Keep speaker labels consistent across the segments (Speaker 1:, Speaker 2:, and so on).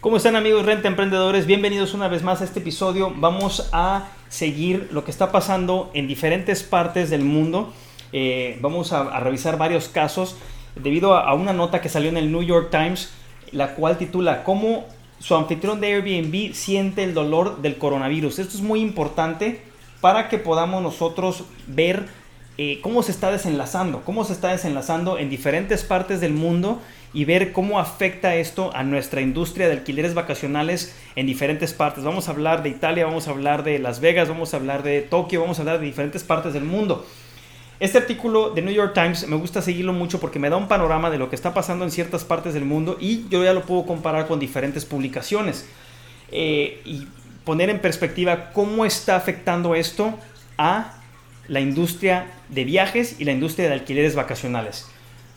Speaker 1: ¿Cómo están amigos Renta Emprendedores? Bienvenidos una vez más a este episodio. Vamos a seguir lo que está pasando en diferentes partes del mundo. Eh, vamos a, revisar varios casos debido a, a una nota que salió en el New York Times, la cual titula ¿Cómo su anfitrión de Airbnb siente el dolor del coronavirus? Esto es muy importante para que podamos nosotros ver eh, cómo se está desenlazando, cómo se está desenlazando en diferentes partes del mundo y ver cómo afecta esto a nuestra industria de alquileres vacacionales en diferentes partes. Vamos a hablar de Italia, vamos a hablar de Las Vegas, vamos a hablar de Tokio, vamos a hablar de diferentes partes del mundo. Este artículo de New York Times me gusta seguirlo mucho porque me da un panorama de lo que está pasando en ciertas partes del mundo y yo ya lo puedo comparar con diferentes publicaciones eh, y poner en perspectiva cómo está afectando esto a la industria de viajes y la industria de alquileres vacacionales.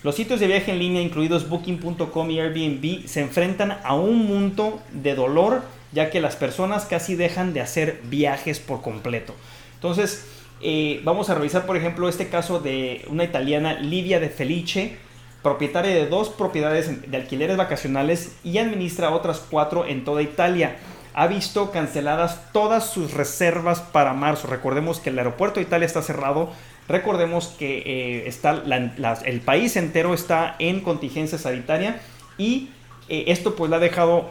Speaker 1: Los sitios de viaje en línea, incluidos Booking.com y Airbnb, se enfrentan a un mundo de dolor, ya que las personas casi dejan de hacer viajes por completo. Entonces, eh, vamos a revisar, por ejemplo, este caso de una italiana, Livia de Felice, propietaria de dos propiedades de alquileres vacacionales y administra otras cuatro en toda Italia. Ha visto canceladas todas sus reservas para marzo. Recordemos que el aeropuerto de Italia está cerrado. Recordemos que eh, está el país entero está en contingencia sanitaria y eh, esto pues la ha dejado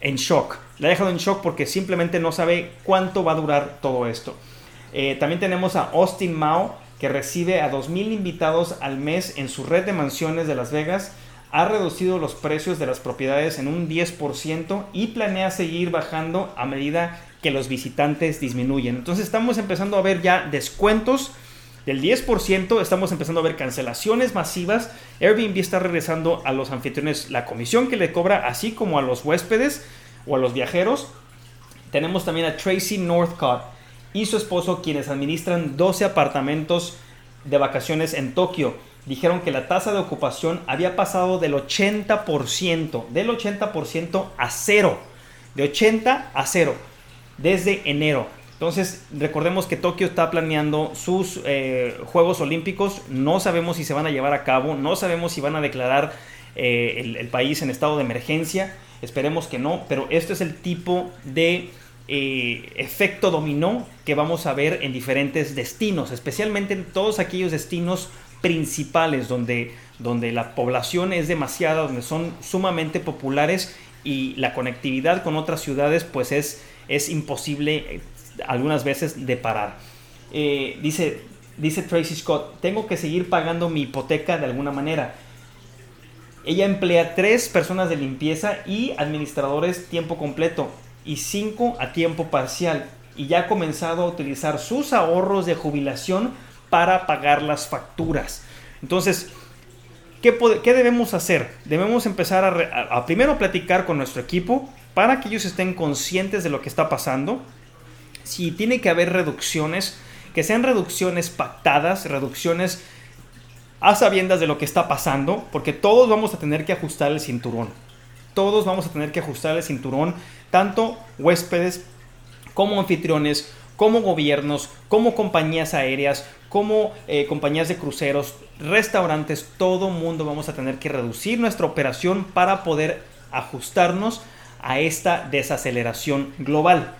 Speaker 1: en shock. La ha dejado en shock porque simplemente no sabe cuánto va a durar todo esto. Eh, también tenemos a Austin Mao, que recibe a 2.000 invitados al mes en su red de mansiones de Las Vegas. Ha reducido los precios de las propiedades en un 10% y planea seguir bajando a medida que los visitantes disminuyen. Entonces estamos empezando a ver ya descuentos del 10%, estamos empezando a ver cancelaciones masivas. Airbnb está regresando a los anfitriones la comisión que le cobra, así como a los huéspedes o a los viajeros. Tenemos también a Tracy Northcott y su esposo quienes administran 12 apartamentos de vacaciones en Tokio. Dijeron que la tasa de ocupación había pasado del 80%, del 80% a cero, de 80 a cero, desde enero. Entonces, recordemos que Tokio está planeando sus eh, Juegos Olímpicos. No sabemos si se van a llevar a cabo, no sabemos si van a declarar eh, el, país en estado de emergencia. Esperemos que no, pero este es el tipo de eh, efecto dominó que vamos a ver en diferentes destinos, especialmente en todos aquellos destinos principales donde, donde la población es demasiada, donde son sumamente populares y la conectividad con otras ciudades pues es, es imposible eh, algunas veces de parar. Eh, dice, dice Tracy Scott, tengo que seguir pagando mi hipoteca de alguna manera. Ella emplea tres personas de limpieza y administradores tiempo completo y cinco a tiempo parcial. Y ya ha comenzado a utilizar sus ahorros de jubilación para pagar las facturas. Entonces, ¿qué, qué debemos hacer? Debemos empezar a, a- a primero platicar con nuestro equipo para que ellos estén conscientes de lo que está pasando. Si tiene que haber reducciones, que sean reducciones pactadas, reducciones a sabiendas de lo que está pasando, porque todos vamos a tener que ajustar el cinturón. Todos vamos a tener que ajustar el cinturón, tanto huéspedes como anfitriones, como gobiernos, como compañías aéreas, como eh, compañías de cruceros, restaurantes, todo mundo vamos a tener que reducir nuestra operación para poder ajustarnos a esta desaceleración global.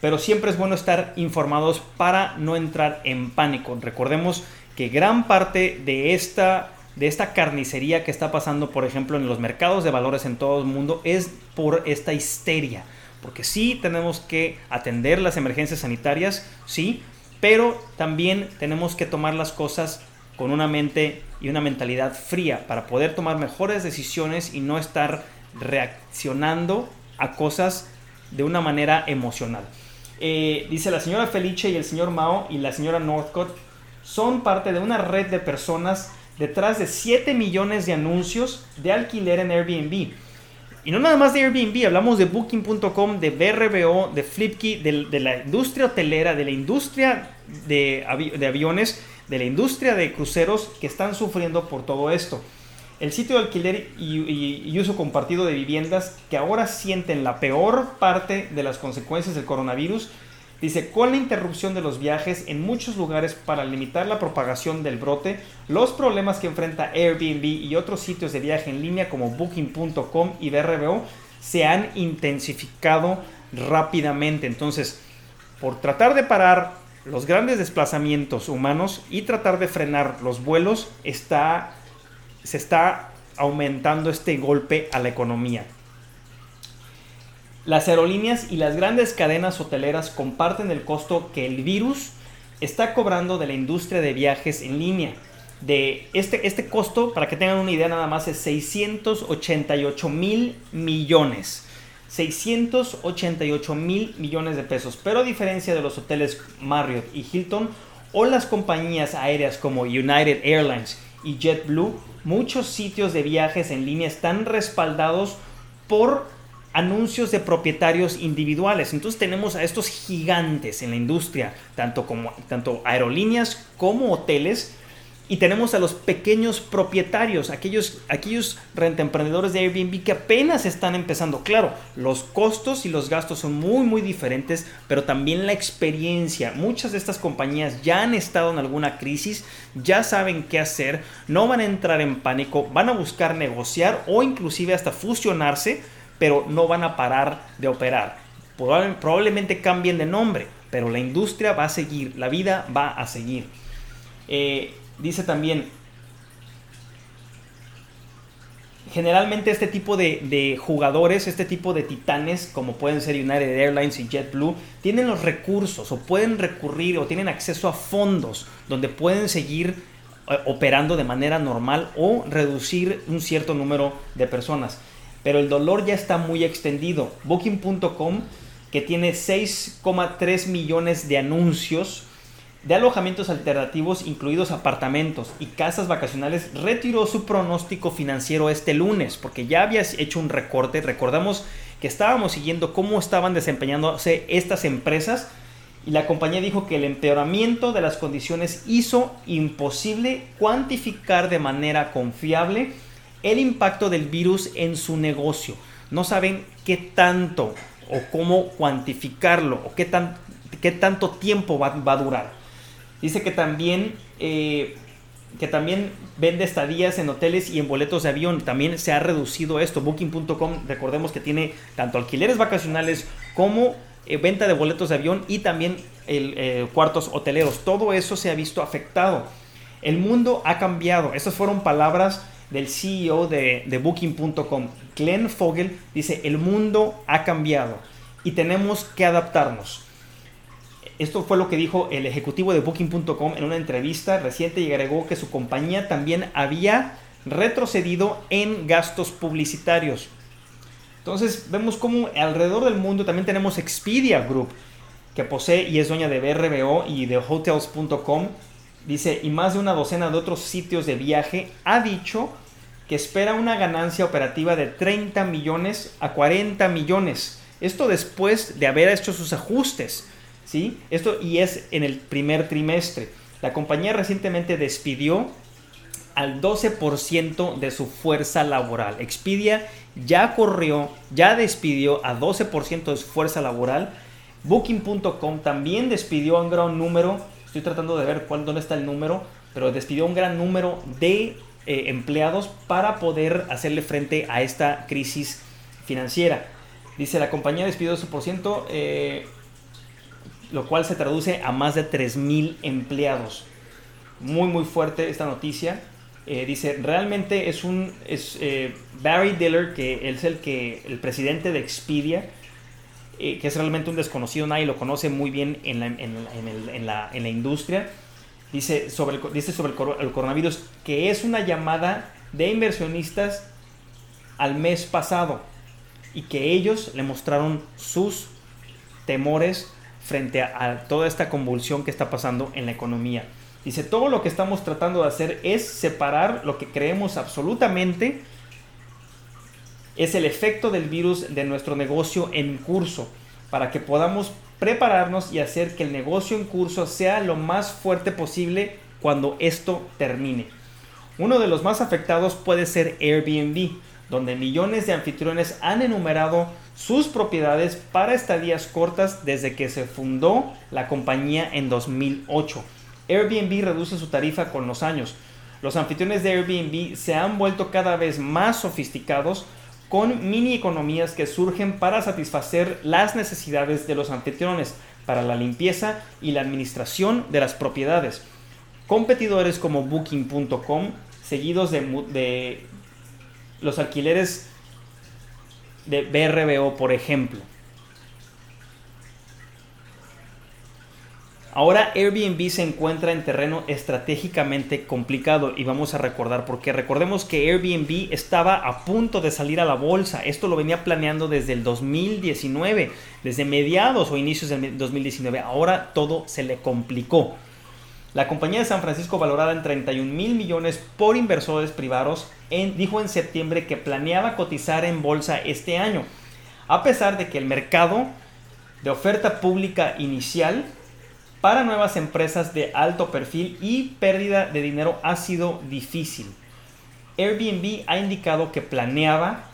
Speaker 1: Pero siempre es bueno estar informados para no entrar en pánico. Recordemos que gran parte de esta, de esta carnicería que está pasando, por ejemplo, en los mercados de valores en todo el mundo, es por esta histeria. Porque sí tenemos que atender las emergencias sanitarias, sí, pero también tenemos que tomar las cosas con una mente y una mentalidad fría para poder tomar mejores decisiones y no estar reaccionando a cosas de una manera emocional. Eh, dice la señora Felice y el señor Mao y la señora Northcott son parte de una red de personas detrás de 7 millones de anuncios de alquiler en Airbnb. Y no nada más de Airbnb, hablamos de Booking.com, de BRBO, de Flipkey, de, la industria hotelera, de la industria de, aviones, de la industria de cruceros que están sufriendo por todo esto. El sitio de alquiler y, uso compartido de viviendas que ahora sienten la peor parte de las consecuencias del coronavirus Dice, con la interrupción de los viajes en muchos lugares para limitar la propagación del brote, los problemas que enfrenta Airbnb y otros sitios de viaje en línea como booking.com y BRBO se han intensificado rápidamente. Entonces, por tratar de parar los grandes desplazamientos humanos y tratar de frenar los vuelos, está, se está aumentando este golpe a la economía. Las aerolíneas y las grandes cadenas hoteleras comparten el costo que el virus está cobrando de la industria de viajes en línea. De este, este costo, para que tengan una idea nada más, es 688 mil millones. 688 mil millones de pesos. Pero a diferencia de los hoteles Marriott y Hilton o las compañías aéreas como United Airlines y JetBlue, muchos sitios de viajes en línea están respaldados por anuncios de propietarios individuales. Entonces tenemos a estos gigantes en la industria, tanto, como, tanto aerolíneas como hoteles, y tenemos a los pequeños propietarios, aquellos, aquellos rentemprendedores de Airbnb que apenas están empezando. Claro, los costos y los gastos son muy, muy diferentes, pero también la experiencia. Muchas de estas compañías ya han estado en alguna crisis, ya saben qué hacer, no van a entrar en pánico, van a buscar negociar o inclusive hasta fusionarse pero no van a parar de operar. Probablemente cambien de nombre, pero la industria va a seguir, la vida va a seguir. Eh, dice también, generalmente este tipo de, jugadores, este tipo de titanes, como pueden ser United Airlines y JetBlue, tienen los recursos o pueden recurrir o tienen acceso a fondos donde pueden seguir eh, operando de manera normal o reducir un cierto número de personas pero el dolor ya está muy extendido. Booking.com, que tiene 6,3 millones de anuncios de alojamientos alternativos, incluidos apartamentos y casas vacacionales, retiró su pronóstico financiero este lunes, porque ya había hecho un recorte. Recordamos que estábamos siguiendo cómo estaban desempeñándose estas empresas y la compañía dijo que el empeoramiento de las condiciones hizo imposible cuantificar de manera confiable el impacto del virus en su negocio. No saben qué tanto o cómo cuantificarlo o qué, tan, qué tanto tiempo va, a durar. Dice que también, eh, que también vende estadías en hoteles y en boletos de avión. También se ha reducido esto. Booking.com, recordemos que tiene tanto alquileres vacacionales como eh, venta de boletos de avión y también el, eh, cuartos hoteleros. Todo eso se ha visto afectado. El mundo ha cambiado. Estas fueron palabras del CEO de, Booking.com, Glenn Fogel, dice, el mundo ha cambiado y tenemos que adaptarnos. Esto fue lo que dijo el ejecutivo de Booking.com en una entrevista reciente y agregó que su compañía también había retrocedido en gastos publicitarios. Entonces vemos como alrededor del mundo también tenemos Expedia Group, que posee y es dueña de BRBO y de Hotels.com, dice, y más de una docena de otros sitios de viaje, ha dicho que espera una ganancia operativa de 30 millones a 40 millones. Esto después de haber hecho sus ajustes, ¿sí? Esto y es en el primer trimestre. La compañía recientemente despidió al 12% de su fuerza laboral. Expedia ya corrió, ya despidió a 12% de su fuerza laboral. Booking.com también despidió a un gran número Estoy tratando de ver cuál, dónde está el número, pero despidió un gran número de eh, empleados para poder hacerle frente a esta crisis financiera. Dice, la compañía despidió su por ciento, eh, lo cual se traduce a más de 3.000 empleados. Muy, muy fuerte esta noticia. Eh, dice, realmente es un... Barry Diller, que es el, que, el presidente de Expedia, eh, que es realmente un desconocido, nadie lo conoce muy bien en la, en, la, industria, dice sobre, el, dice sobre el, coronavirus que es una llamada de inversionistas al mes pasado y que ellos le mostraron sus temores frente a, toda esta convulsión que está pasando en la economía. Dice, todo lo que estamos tratando de hacer es separar lo que creemos absolutamente es el efecto del virus de nuestro negocio en curso, para que podamos prepararnos y hacer que el negocio en curso sea lo más fuerte posible cuando esto termine. Uno de los más afectados puede ser Airbnb, donde millones de anfitriones han enumerado sus propiedades para estadías cortas desde que se fundó la compañía en 2008. Airbnb reduce su tarifa con los años. Los anfitriones de Airbnb se han vuelto cada vez más sofisticados con mini economías que surgen para satisfacer las necesidades de los anfitriones para la limpieza y la administración de las propiedades. Competidores como booking.com, seguidos de, de los alquileres de BRBO, por ejemplo. Ahora Airbnb se encuentra en terreno estratégicamente complicado y vamos a recordar porque recordemos que Airbnb estaba a punto de salir a la bolsa. Esto lo venía planeando desde el 2019, desde mediados o inicios del 2019. Ahora todo se le complicó. La compañía de San Francisco, valorada en 31 mil millones por inversores privados, dijo en septiembre que planeaba cotizar en bolsa este año, a pesar de que el mercado de oferta pública inicial para nuevas empresas de alto perfil y pérdida de dinero ha sido difícil. Airbnb ha indicado que planeaba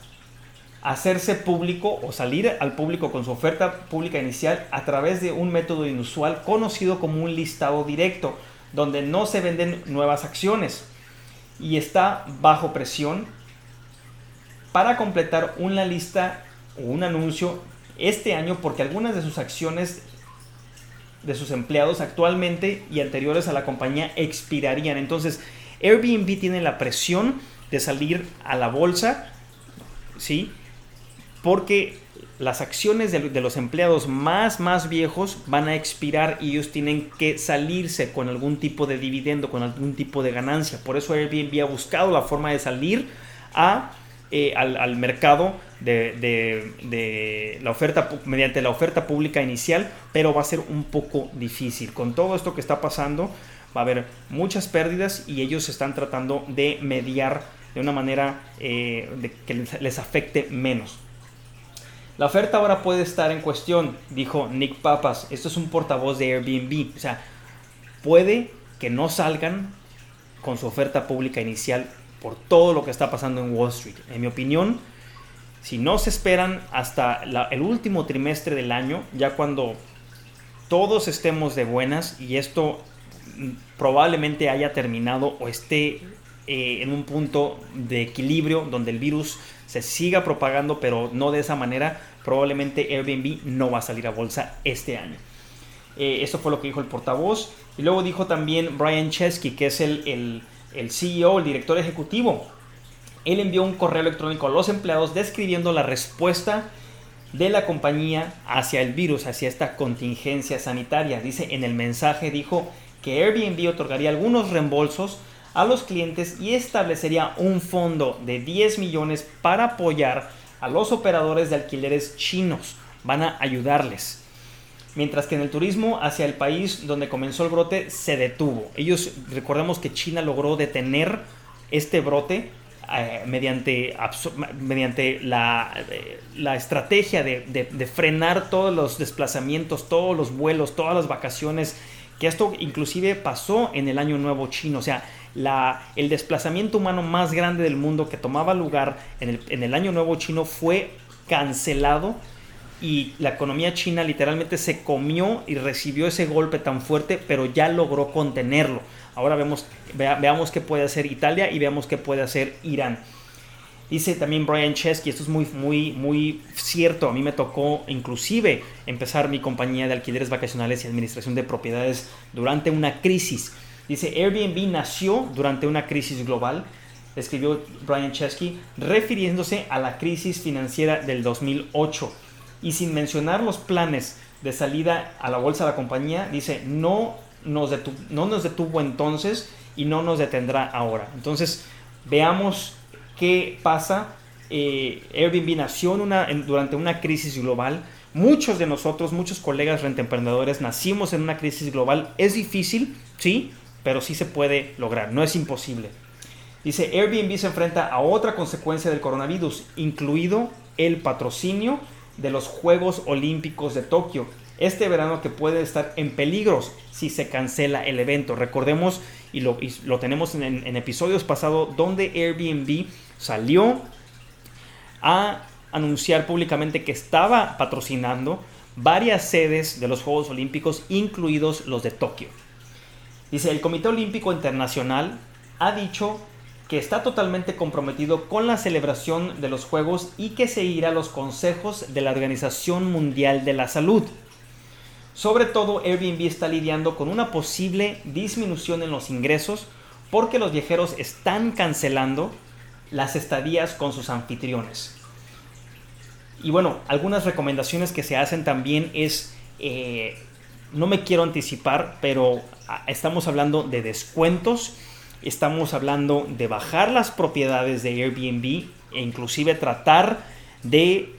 Speaker 1: hacerse público o salir al público con su oferta pública inicial a través de un método inusual conocido como un listado directo, donde no se venden nuevas acciones y está bajo presión para completar una lista o un anuncio este año porque algunas de sus acciones de sus empleados actualmente y anteriores a la compañía expirarían. Entonces, Airbnb tiene la presión de salir a la bolsa, ¿sí? Porque las acciones de, los empleados más, más viejos van a expirar y ellos tienen que salirse con algún tipo de dividendo, con algún tipo de ganancia. Por eso Airbnb ha buscado la forma de salir a, eh, al, mercado de, la oferta mediante la oferta pública inicial, pero va a ser un poco difícil. Con todo esto que está pasando, va a haber muchas pérdidas y ellos están tratando de mediar de una manera eh, que les afecte menos. La oferta ahora puede estar en cuestión, dijo Nick Papas. Esto es un portavoz de Airbnb. O sea, puede que no salgan con su oferta pública inicial por todo lo que está pasando en Wall Street. En mi opinión, si no se esperan hasta el último trimestre del año, ya cuando todos estemos de buenas y esto mm, probablemente haya terminado o esté eh, en un punto de equilibrio donde el virus se siga propagando, pero no de esa manera, probablemente Airbnb no va a salir a bolsa este año. Eh, eso fue lo que dijo el portavoz. Y luego dijo también Brian Chesky, que es el CEO, el director ejecutivo. Él envió un correo electrónico a los empleados describiendo la respuesta de la compañía hacia el virus, hacia esta contingencia sanitaria. Dice en el mensaje, dijo que Airbnb otorgaría algunos reembolsos a los clientes y establecería un fondo de 10 millones para apoyar a los operadores de alquileres chinos. Van a ayudarles. Mientras que en el turismo hacia el país donde comenzó el brote se detuvo. Ellos, recordemos que China logró detener este brote eh, mediante, mediante la, eh, la estrategia de, de, frenar todos los desplazamientos, todos los vuelos, todas las vacaciones, que esto inclusive pasó en el año nuevo chino. O sea, el desplazamiento humano más grande del mundo que tomaba lugar en el, año nuevo chino fue cancelado y la economía china literalmente se comió y recibió ese golpe tan fuerte, pero ya logró contenerlo. Ahora vemos, veamos qué puede hacer Italia y veamos qué puede hacer Irán. Dice también Brian Chesky, esto es muy, muy, muy cierto. A mí me tocó inclusive empezar mi compañía de alquileres vacacionales y administración de propiedades durante una crisis. Dice, Airbnb nació durante una crisis global, escribió Brian Chesky, refiriéndose a la crisis financiera del 2008. Y sin mencionar los planes de salida a la bolsa de la compañía, dice, no nos, no nos detuvo entonces y no nos detendrá ahora. Entonces, veamos qué pasa. Eh, Airbnb nació durante una crisis global. Muchos de nosotros, muchos colegas rentemprendedores, nacimos en una crisis global. Es difícil, sí, pero sí se puede lograr, no es imposible. Dice, Airbnb se enfrenta a otra consecuencia del coronavirus, incluido el patrocinio de los Juegos Olímpicos de Tokio. Este verano que puede estar en peligro si se cancela el evento. Recordemos, y lo, lo tenemos en, en episodios pasados, donde Airbnb salió a anunciar públicamente que estaba patrocinando varias sedes de los Juegos Olímpicos, incluidos los de Tokio. Dice, el Comité Olímpico Internacional ha dicho que está totalmente comprometido con la celebración de los Juegos y que seguirá los consejos de la Organización Mundial de la Salud. Sobre todo, Airbnb está lidiando con una posible disminución en los ingresos porque los viajeros están cancelando las estadías con sus anfitriones. Y bueno, algunas recomendaciones que se hacen también es, eh, no me quiero anticipar, pero ah, estamos hablando de descuentos Estamos hablando de bajar las propiedades de Airbnb e inclusive tratar de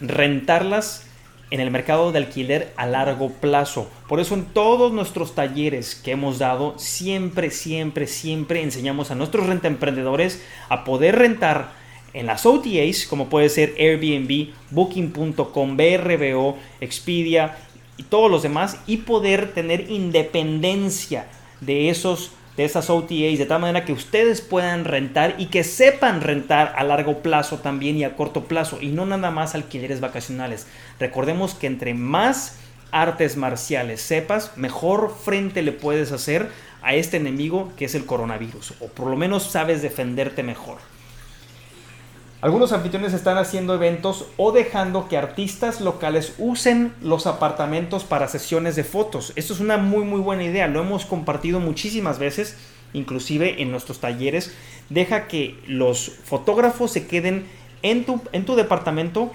Speaker 1: rentarlas en el mercado de alquiler a largo plazo. Por eso en todos nuestros talleres que hemos dado, siempre, siempre, siempre enseñamos a nuestros renta emprendedores a poder rentar en las OTAs, como puede ser Airbnb, Booking.com, BRBO, Expedia y todos los demás, y poder tener independencia de esos de esas OTAs de tal manera que ustedes puedan rentar y que sepan rentar a largo plazo también y a corto plazo y no nada más alquileres vacacionales. Recordemos que entre más artes marciales sepas, mejor frente le puedes hacer a este enemigo que es el coronavirus o por lo menos sabes defenderte mejor. Algunos anfitriones están haciendo eventos o dejando que artistas locales usen los apartamentos para sesiones de fotos. Esto es una muy muy buena idea, lo hemos compartido muchísimas veces, inclusive en nuestros talleres. Deja que los fotógrafos se queden en tu, en tu departamento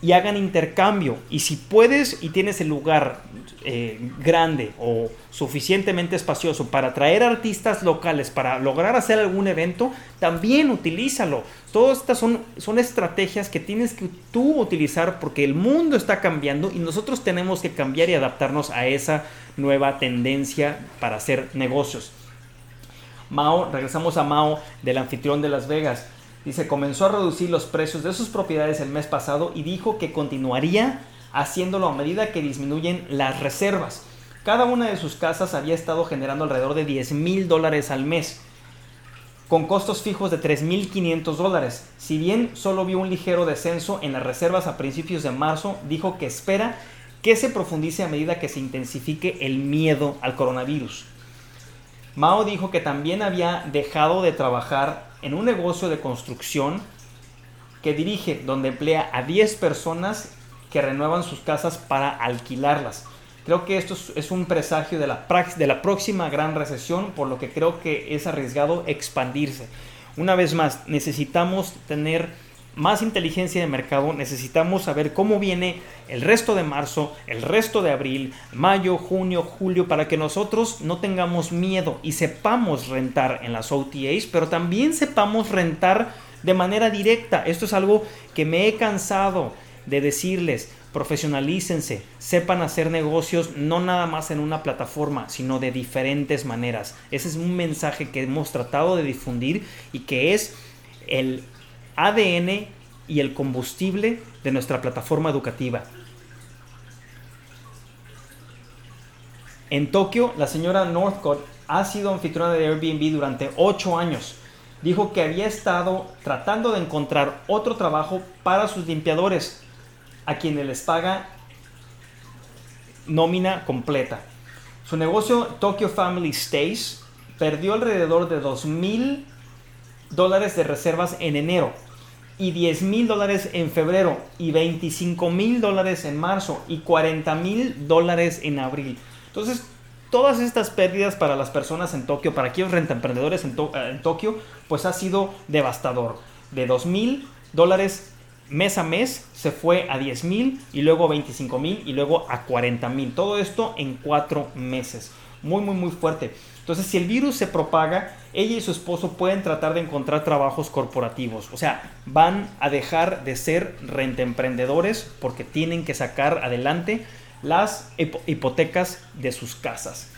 Speaker 1: y hagan intercambio. Y si puedes y tienes el lugar eh, grande o suficientemente espacioso para traer artistas locales, para lograr hacer algún evento, también utilízalo. Todas estas son, son estrategias que tienes que tú utilizar porque el mundo está cambiando y nosotros tenemos que cambiar y adaptarnos a esa nueva tendencia para hacer negocios. Mao, regresamos a Mao del anfitrión de Las Vegas. Dice, comenzó a reducir los precios de sus propiedades el mes pasado y dijo que continuaría haciéndolo a medida que disminuyen las reservas. Cada una de sus casas había estado generando alrededor de 10 mil dólares al mes, con costos fijos de 3.500 dólares. Si bien solo vio un ligero descenso en las reservas a principios de marzo, dijo que espera que se profundice a medida que se intensifique el miedo al coronavirus. Mao dijo que también había dejado de trabajar en un negocio de construcción que dirige, donde emplea a 10 personas que renuevan sus casas para alquilarlas. Creo que esto es un presagio de la, de la próxima gran recesión, por lo que creo que es arriesgado expandirse. Una vez más, necesitamos tener más inteligencia de mercado, necesitamos saber cómo viene el resto de marzo, el resto de abril, mayo, junio, julio, para que nosotros no tengamos miedo y sepamos rentar en las OTAs, pero también sepamos rentar de manera directa. Esto es algo que me he cansado de decirles, profesionalícense, sepan hacer negocios no nada más en una plataforma, sino de diferentes maneras. Ese es un mensaje que hemos tratado de difundir y que es el ADN y el combustible de nuestra plataforma educativa. En Tokio, la señora Northcott ha sido anfitriona de Airbnb durante 8 años. Dijo que había estado tratando de encontrar otro trabajo para sus limpiadores, a quienes les paga nómina completa. Su negocio Tokyo Family Stays perdió alrededor de 2 mil dólares de reservas en enero y 10 mil dólares en febrero y 25 mil dólares en marzo y 40 mil dólares en abril. Entonces, todas estas pérdidas para las personas en Tokio, para aquellos renta emprendedores en, eh, en Tokio, pues ha sido devastador. De 2 mil dólares mes a mes se fue a 10 mil y luego a 25 mil y luego a 40 mil. Todo esto en cuatro meses. Muy, muy, muy fuerte. Entonces, si el virus se propaga, ella y su esposo pueden tratar de encontrar trabajos corporativos. O sea, van a dejar de ser renta emprendedores porque tienen que sacar adelante las hipotecas de sus casas.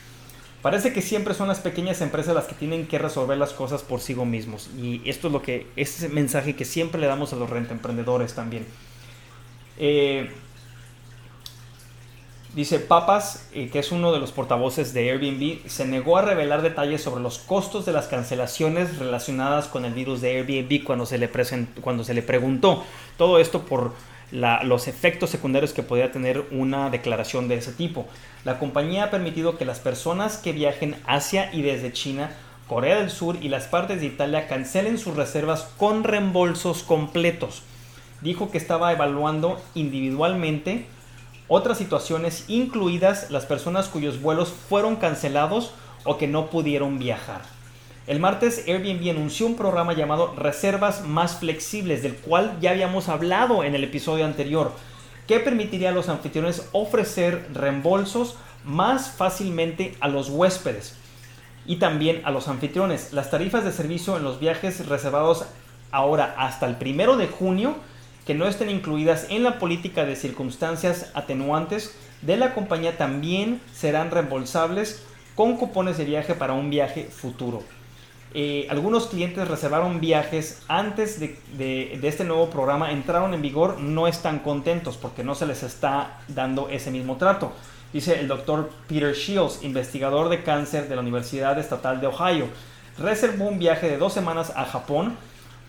Speaker 1: Parece que siempre son las pequeñas empresas las que tienen que resolver las cosas por sí mismos. Y esto es lo que, ese mensaje que siempre le damos a los renta emprendedores también. Eh, dice Papas, eh, que es uno de los portavoces de Airbnb, se negó a revelar detalles sobre los costos de las cancelaciones relacionadas con el virus de Airbnb cuando se le, cuando se le preguntó. Todo esto por los efectos secundarios que podría tener una declaración de ese tipo. La compañía ha permitido que las personas que viajen hacia y desde China, Corea del Sur y las partes de Italia cancelen sus reservas con reembolsos completos. Dijo que estaba evaluando individualmente otras situaciones, incluidas las personas cuyos vuelos fueron cancelados o que no pudieron viajar. El martes Airbnb anunció un programa llamado Reservas más flexibles, del cual ya habíamos hablado en el episodio anterior, que permitiría a los anfitriones ofrecer reembolsos más fácilmente a los huéspedes y también a los anfitriones. Las tarifas de servicio en los viajes reservados ahora hasta el primero de junio que no estén incluidas en la política de circunstancias atenuantes de la compañía también serán reembolsables con cupones de viaje para un viaje futuro. Eh, algunos clientes reservaron viajes antes de, este nuevo programa, entraron en vigor, no están contentos porque no se les está dando ese mismo trato. Dice el doctor Peter Shields, investigador de cáncer de la Universidad Estatal de Ohio. Reservó un viaje de dos semanas a Japón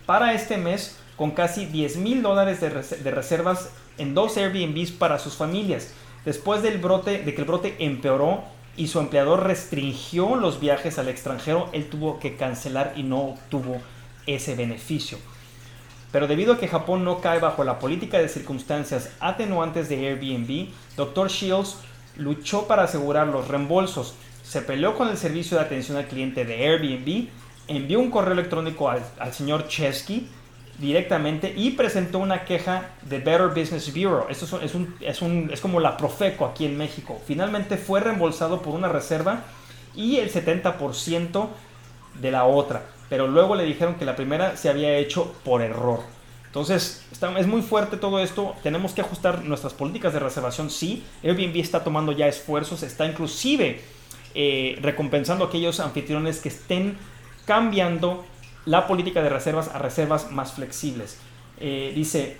Speaker 1: para este mes con casi 10 mil dólares de, reservas en dos Airbnbs para sus familias. Después del brote, de que el brote empeoró, y su empleador restringió los viajes al extranjero, él tuvo que cancelar y no obtuvo ese beneficio. Pero debido a que Japón no cae bajo la política de circunstancias atenuantes de Airbnb, Dr. Shields luchó para asegurar los reembolsos, se peleó con el servicio de atención al cliente de Airbnb, envió un correo electrónico al, al señor Chesky, directamente y presentó una queja de Better Business Bureau. Esto es, un, es, un, es como la Profeco aquí en México. Finalmente fue reembolsado por una reserva y el 70% de la otra. Pero luego le dijeron que la primera se había hecho por error. Entonces, está, es muy fuerte todo esto. Tenemos que ajustar nuestras políticas de reservación. Sí, Airbnb está tomando ya esfuerzos, está inclusive eh, recompensando a aquellos anfitriones que estén cambiando la política de reservas a reservas más flexibles. Eh, dice,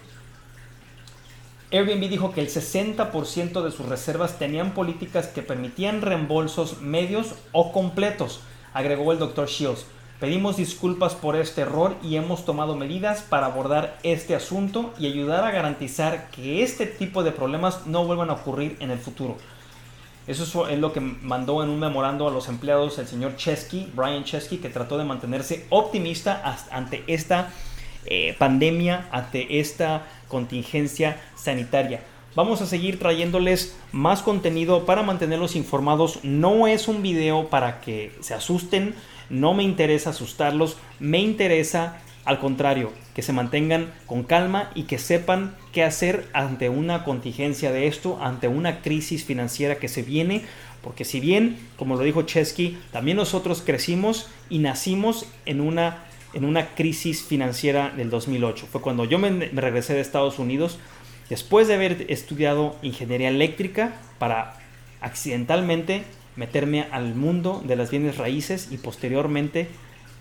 Speaker 1: Airbnb dijo que el 60% de sus reservas tenían políticas que permitían reembolsos medios o completos, agregó el Dr. Shields. Pedimos disculpas por este error y hemos tomado medidas para abordar este asunto y ayudar a garantizar que este tipo de problemas no vuelvan a ocurrir en el futuro. Eso es lo que mandó en un memorando a los empleados el señor Chesky, Brian Chesky, que trató de mantenerse optimista ante esta eh, pandemia, ante esta contingencia sanitaria. Vamos a seguir trayéndoles más contenido para mantenerlos informados. No es un video para que se asusten, no me interesa asustarlos, me interesa al contrario, que se mantengan con calma y que sepan qué hacer ante una contingencia de esto, ante una crisis financiera que se viene, porque si bien, como lo dijo Chesky, también nosotros crecimos y nacimos en una, en una crisis financiera del 2008. Fue cuando yo me, me regresé de Estados Unidos, después de haber estudiado ingeniería eléctrica para accidentalmente meterme al mundo de las bienes raíces y posteriormente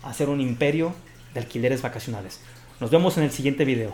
Speaker 1: hacer un imperio de alquileres vacacionales. Nos vemos en el siguiente video.